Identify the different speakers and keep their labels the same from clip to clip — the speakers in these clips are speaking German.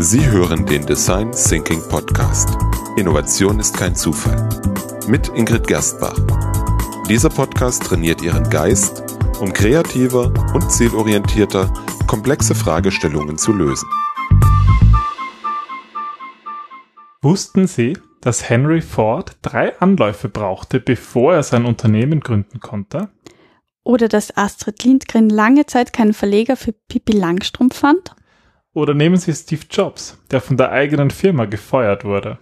Speaker 1: Sie hören den Design Thinking Podcast. Innovation ist kein Zufall. Mit Ingrid Gerstbach. Dieser Podcast trainiert Ihren Geist, um kreativer und zielorientierter komplexe Fragestellungen zu lösen.
Speaker 2: Wussten Sie, dass Henry Ford drei Anläufe brauchte, bevor er sein Unternehmen gründen konnte?
Speaker 3: Oder dass Astrid Lindgren lange Zeit keinen Verleger für Pippi Langstrumpf fand?
Speaker 2: Oder nehmen Sie Steve Jobs, der von der eigenen Firma gefeuert wurde.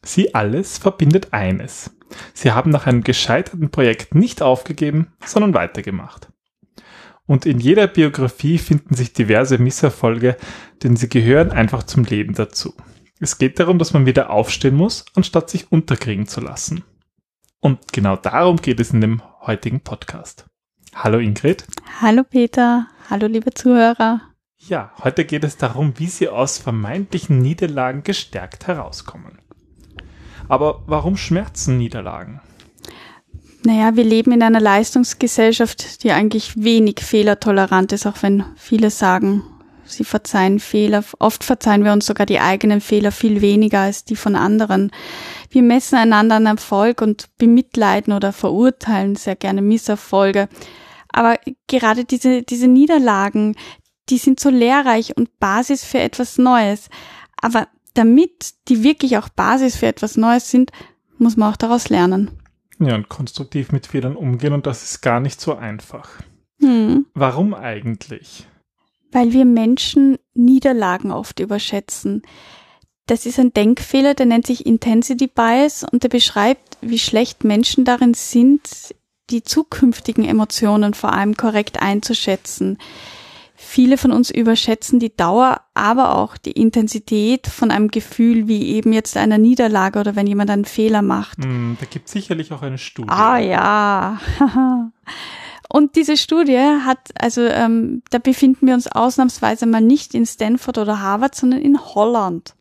Speaker 2: Sie alles verbindet eines. Sie haben nach einem gescheiterten Projekt nicht aufgegeben, sondern weitergemacht. Und in jeder Biografie finden sich diverse Misserfolge, denn sie gehören einfach zum Leben dazu. Es geht darum, dass man wieder aufstehen muss, anstatt sich unterkriegen zu lassen. Und genau darum geht es in dem heutigen Podcast. Hallo Ingrid.
Speaker 3: Hallo Peter. Hallo liebe Zuhörer.
Speaker 2: Ja, heute geht es darum, wie Sie aus vermeintlichen Niederlagen gestärkt herauskommen. Aber warum schmerzen Niederlagen?
Speaker 3: Naja, wir leben in einer Leistungsgesellschaft, die eigentlich wenig fehlertolerant ist, auch wenn viele sagen, sie verzeihen Fehler. Oft verzeihen wir uns sogar die eigenen Fehler viel weniger als die von anderen. Wir messen einander an Erfolg und bemitleiden oder verurteilen sehr gerne Misserfolge. Aber gerade diese, diese Niederlagen, die sind so lehrreich und Basis für etwas Neues. Aber damit die wirklich auch Basis für etwas Neues sind, muss man auch daraus lernen.
Speaker 2: Ja, und konstruktiv mit Fehlern umgehen und das ist gar nicht so einfach. Hm. Warum eigentlich?
Speaker 3: Weil wir Menschen Niederlagen oft überschätzen. Das ist ein Denkfehler, der nennt sich Intensity Bias und der beschreibt, wie schlecht Menschen darin sind, die zukünftigen Emotionen vor allem korrekt einzuschätzen. Viele von uns überschätzen die Dauer, aber auch die Intensität von einem Gefühl, wie eben jetzt einer Niederlage oder wenn jemand einen Fehler macht.
Speaker 2: Mm, da gibt es sicherlich auch eine Studie.
Speaker 3: Ah ja. Und diese Studie hat, also ähm, da befinden wir uns ausnahmsweise mal nicht in Stanford oder Harvard, sondern in Holland.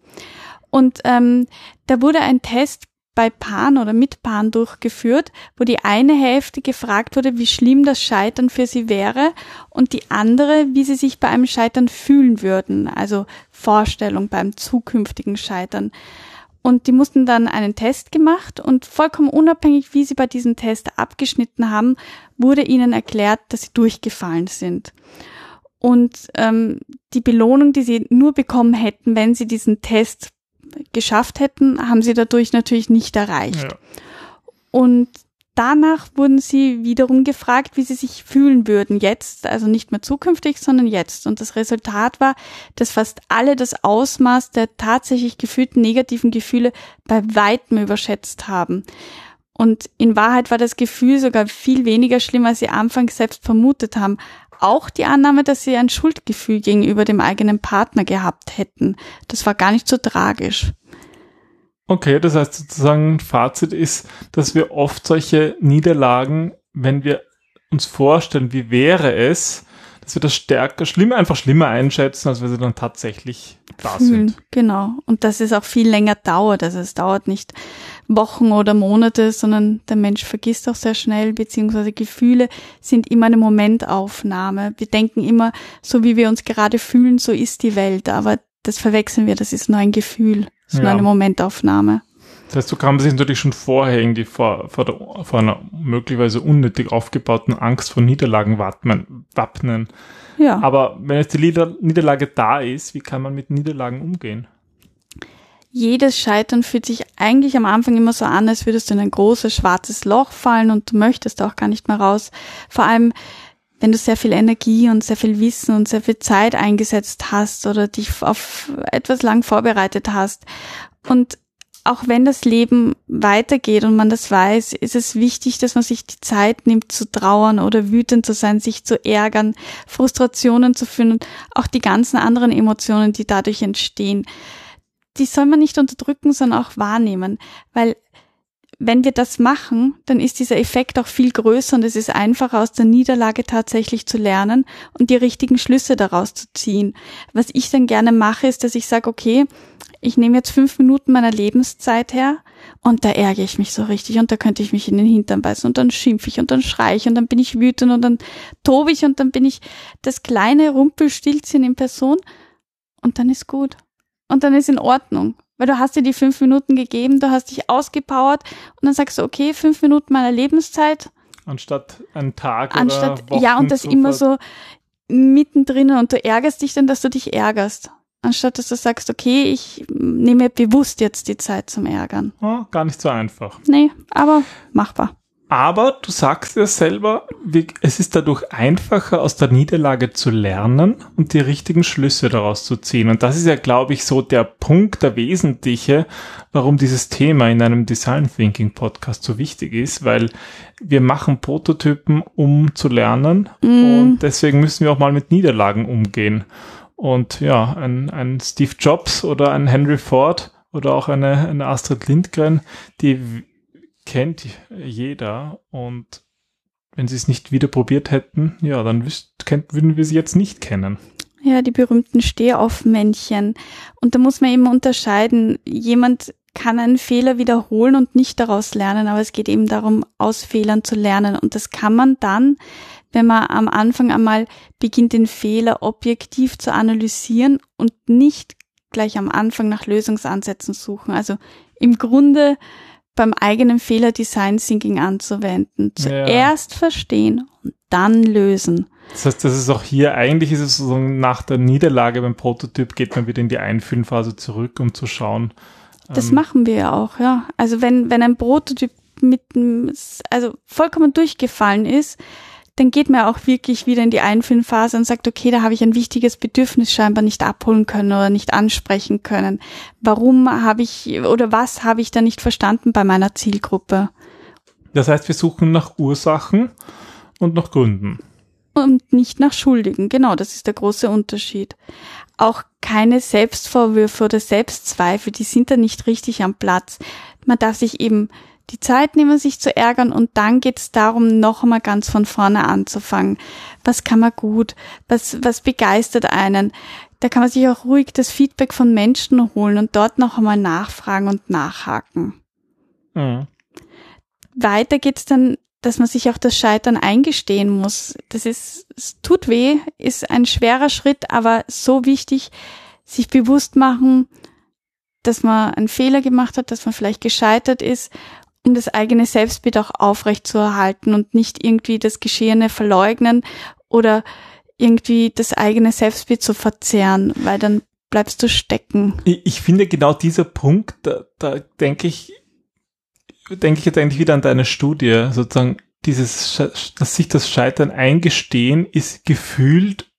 Speaker 3: Und ähm, da wurde ein Test bei Paaren oder mit Paaren durchgeführt, wo die eine Hälfte gefragt wurde, wie schlimm das Scheitern für sie wäre und die andere, wie sie sich bei einem Scheitern fühlen würden, also Vorstellung beim zukünftigen Scheitern. Und die mussten dann einen Test gemacht und vollkommen unabhängig, wie sie bei diesem Test abgeschnitten haben, wurde ihnen erklärt, dass sie durchgefallen sind. Und ähm, die Belohnung, die sie nur bekommen hätten, wenn sie diesen Test geschafft hätten, haben sie dadurch natürlich nicht erreicht. Ja. Und danach wurden sie wiederum gefragt, wie sie sich fühlen würden jetzt, also nicht mehr zukünftig, sondern jetzt. Und das Resultat war, dass fast alle das Ausmaß der tatsächlich gefühlten negativen Gefühle bei weitem überschätzt haben. Und in Wahrheit war das Gefühl sogar viel weniger schlimm, als sie anfangs selbst vermutet haben auch die Annahme, dass sie ein Schuldgefühl gegenüber dem eigenen Partner gehabt hätten. Das war gar nicht so tragisch.
Speaker 2: Okay, das heißt sozusagen, Fazit ist, dass wir oft solche Niederlagen, wenn wir uns vorstellen, wie wäre es, dass wir das stärker, schlimmer, einfach schlimmer einschätzen, als wir sie dann tatsächlich da Fühlen, sind.
Speaker 3: Genau. Und dass es auch viel länger dauert. Also es dauert nicht Wochen oder Monate, sondern der Mensch vergisst auch sehr schnell, beziehungsweise Gefühle sind immer eine Momentaufnahme. Wir denken immer, so wie wir uns gerade fühlen, so ist die Welt, aber das verwechseln wir, das ist nur ein Gefühl, das ist ja. nur eine Momentaufnahme.
Speaker 2: Das heißt, so kann man sich natürlich schon vorher irgendwie vor, vor, der, vor einer möglicherweise unnötig aufgebauten Angst vor Niederlagen wappnen. Wappnen. Ja. Aber wenn jetzt die Niederlage da ist, wie kann man mit Niederlagen umgehen?
Speaker 3: jedes Scheitern fühlt sich eigentlich am Anfang immer so an, als würdest du in ein großes schwarzes Loch fallen und du möchtest auch gar nicht mehr raus. Vor allem, wenn du sehr viel Energie und sehr viel Wissen und sehr viel Zeit eingesetzt hast oder dich auf etwas lang vorbereitet hast. Und auch wenn das Leben weitergeht und man das weiß, ist es wichtig, dass man sich die Zeit nimmt zu trauern oder wütend zu sein, sich zu ärgern, Frustrationen zu fühlen auch die ganzen anderen Emotionen, die dadurch entstehen die soll man nicht unterdrücken, sondern auch wahrnehmen, weil wenn wir das machen, dann ist dieser Effekt auch viel größer und es ist einfacher aus der Niederlage tatsächlich zu lernen und die richtigen Schlüsse daraus zu ziehen. Was ich dann gerne mache, ist, dass ich sage, okay, ich nehme jetzt fünf Minuten meiner Lebenszeit her und da ärgere ich mich so richtig und da könnte ich mich in den Hintern beißen und dann schimpfe ich und dann schreie ich und dann bin ich wütend und dann tobe ich und dann bin ich das kleine Rumpelstilzchen in Person Und dann ist gut. Und dann ist in Ordnung. Weil du hast dir die fünf Minuten gegeben, du hast dich ausgepowert und dann sagst du, okay, fünf Minuten meiner Lebenszeit.
Speaker 2: Anstatt einen Tag
Speaker 3: Anstatt,
Speaker 2: oder Wochen
Speaker 3: ja, und das
Speaker 2: zu
Speaker 3: immer so mittendrin und du ärgerst dich dann, dass du dich ärgerst. Anstatt dass du sagst, okay, ich nehme bewusst jetzt die Zeit zum Ärgern.
Speaker 2: Ah, gar nicht so einfach.
Speaker 3: Nee, aber machbar.
Speaker 2: Aber du sagst ja selber, es ist dadurch einfacher, aus der Niederlage zu lernen und die richtigen Schlüsse daraus zu ziehen. Und das ist ja, glaube ich, so der Punkt, der wesentliche, warum dieses Thema in einem Design Thinking Podcast so wichtig ist, weil wir machen Prototypen, um zu lernen. Und deswegen müssen wir auch mal mit Niederlagen umgehen. Und ja, ein, ein Steve Jobs oder ein Henry Ford oder auch eine, eine Astrid Lindgren, die kennt jeder und wenn sie es nicht wieder probiert hätten, ja, dann wüsst, würden wir sie jetzt nicht kennen.
Speaker 3: Ja, die berühmten Stehaufmännchen. Und da muss man eben unterscheiden. Jemand kann einen Fehler wiederholen und nicht daraus lernen, aber es geht eben darum, aus Fehlern zu lernen. Und das kann man dann, wenn man am Anfang einmal beginnt, den Fehler objektiv zu analysieren und nicht gleich am Anfang nach Lösungsansätzen suchen. Also im Grunde beim eigenen Fehler Design Thinking anzuwenden. Zuerst verstehen und dann lösen.
Speaker 2: Das heißt, das ist auch hier, eigentlich ist es so, nach der Niederlage beim Prototyp geht man wieder in die Einfühlphase zurück, um zu schauen.
Speaker 3: Das
Speaker 2: ähm,
Speaker 3: machen wir ja auch, ja. Also wenn, wenn ein Prototyp mit, einem- also vollkommen durchgefallen ist, dann geht man auch wirklich wieder in die Einfühlphase und sagt, okay, da habe ich ein wichtiges Bedürfnis scheinbar nicht abholen können oder nicht ansprechen können. Warum habe ich oder was habe ich da nicht verstanden bei meiner Zielgruppe?
Speaker 2: Das heißt, wir suchen nach Ursachen und nach Gründen.
Speaker 3: und nicht nach Schuldigen. Genau, das ist der große Unterschied. Auch keine Selbstvorwürfe oder Selbstzweifel, die sind da nicht richtig am Platz. Man darf sich eben die Zeit nehmen, sich zu ärgern und dann geht es darum, noch einmal ganz von vorne anzufangen. Was kann man gut? Was, was begeistert einen? Da kann man sich auch ruhig das Feedback von Menschen holen und dort noch einmal nachfragen und nachhaken.
Speaker 2: Mhm.
Speaker 3: Weiter geht's dann, dass man sich auch das Scheitern eingestehen muss. Das ist, es tut weh, ist ein schwerer Schritt, aber so wichtig, sich bewusst machen, dass man einen Fehler gemacht hat, dass man vielleicht gescheitert ist, um das eigene Selbstbild auch aufrecht zu erhalten und nicht irgendwie das Geschehene verleugnen oder irgendwie das eigene Selbstbild zu verzerren, weil dann bleibst du stecken.
Speaker 2: Ich, ich finde genau dieser Punkt, da, da denke ich, denke ich jetzt eigentlich wieder an deine Studie, sozusagen dieses, dass sich das Scheitern eingestehen ist gefühlt,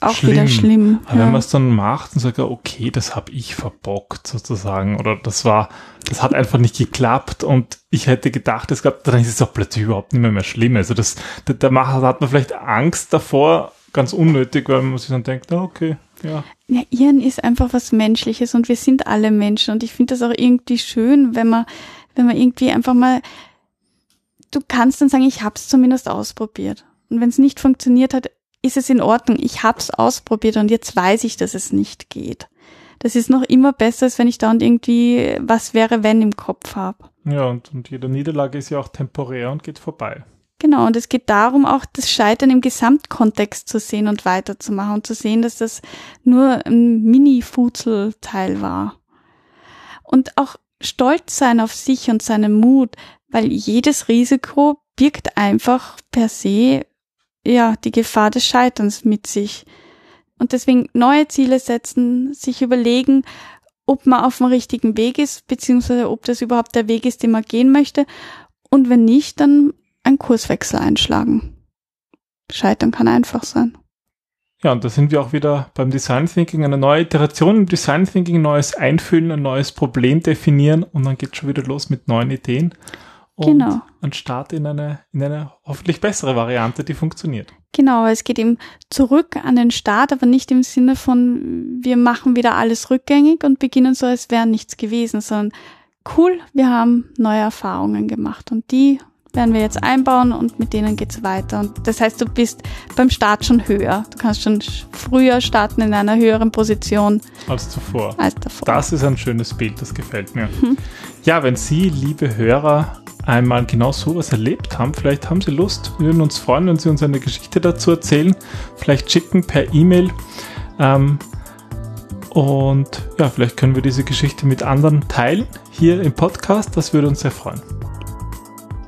Speaker 3: Auch
Speaker 2: Schlimm.
Speaker 3: wieder schlimm.
Speaker 2: aber wenn
Speaker 3: ja.
Speaker 2: man es dann macht und sagt, ja, okay, das habe ich verbockt sozusagen oder das war, das hat einfach nicht geklappt und ich hätte gedacht, es gab, dann ist es auch plötzlich überhaupt nicht mehr, mehr schlimm. Also das, da, da macht, da hat man vielleicht Angst davor, ganz unnötig, weil man sich dann denkt, okay, ja.
Speaker 3: Ja, Irren ist einfach was Menschliches und wir sind alle Menschen und ich finde das auch irgendwie schön, wenn man, wenn man irgendwie einfach mal, du kannst dann sagen, ich habe es zumindest ausprobiert. Und wenn es nicht funktioniert hat, ist es in Ordnung. Ich habe es ausprobiert und jetzt weiß ich, dass es nicht geht. Das ist noch immer besser, als wenn ich da und irgendwie was wäre, wenn im Kopf habe.
Speaker 2: Ja, und, und jede Niederlage ist ja auch temporär und geht vorbei.
Speaker 3: Genau, und es geht darum, auch das Scheitern im Gesamtkontext zu sehen und weiterzumachen und zu sehen, dass das nur ein Mini-Futzelteil war. Und auch stolz sein auf sich und seinen Mut, weil jedes Risiko birgt einfach per se ja die Gefahr des Scheiterns mit sich. Und deswegen neue Ziele setzen, sich überlegen, ob man auf dem richtigen Weg ist, beziehungsweise ob das überhaupt der Weg ist, den man gehen möchte. Und wenn nicht, dann einen Kurswechsel einschlagen. Scheitern kann einfach sein.
Speaker 2: Ja, und da sind wir auch wieder beim Design Thinking, eine neue Iteration im Design Thinking, neues Einfüllen, ein neues Problem definieren und dann geht schon wieder los mit neuen Ideen. Und
Speaker 3: Genau.
Speaker 2: ein Start in eine, in eine hoffentlich bessere Variante, die funktioniert.
Speaker 3: Genau, es geht eben zurück an den Start, aber nicht im Sinne von, wir machen wieder alles rückgängig und beginnen so, als wäre nichts gewesen, sondern cool, wir haben neue Erfahrungen gemacht und die werden wir jetzt einbauen und mit denen geht's weiter. Und das heißt, du bist beim Start schon höher. Du kannst schon sch- früher starten in einer höheren Position
Speaker 2: Als zuvor.
Speaker 3: als davor.
Speaker 2: Das ist ein schönes Bild, das gefällt mir. Ja, wenn Sie, liebe Hörer, einmal genau sowas erlebt haben, vielleicht haben Sie Lust, wir würden uns freuen, wenn Sie uns eine Geschichte dazu erzählen, vielleicht schicken per E-Mail. Ähm, Und ja, vielleicht können wir diese Geschichte mit anderen teilen hier im Podcast. Das würde uns sehr freuen.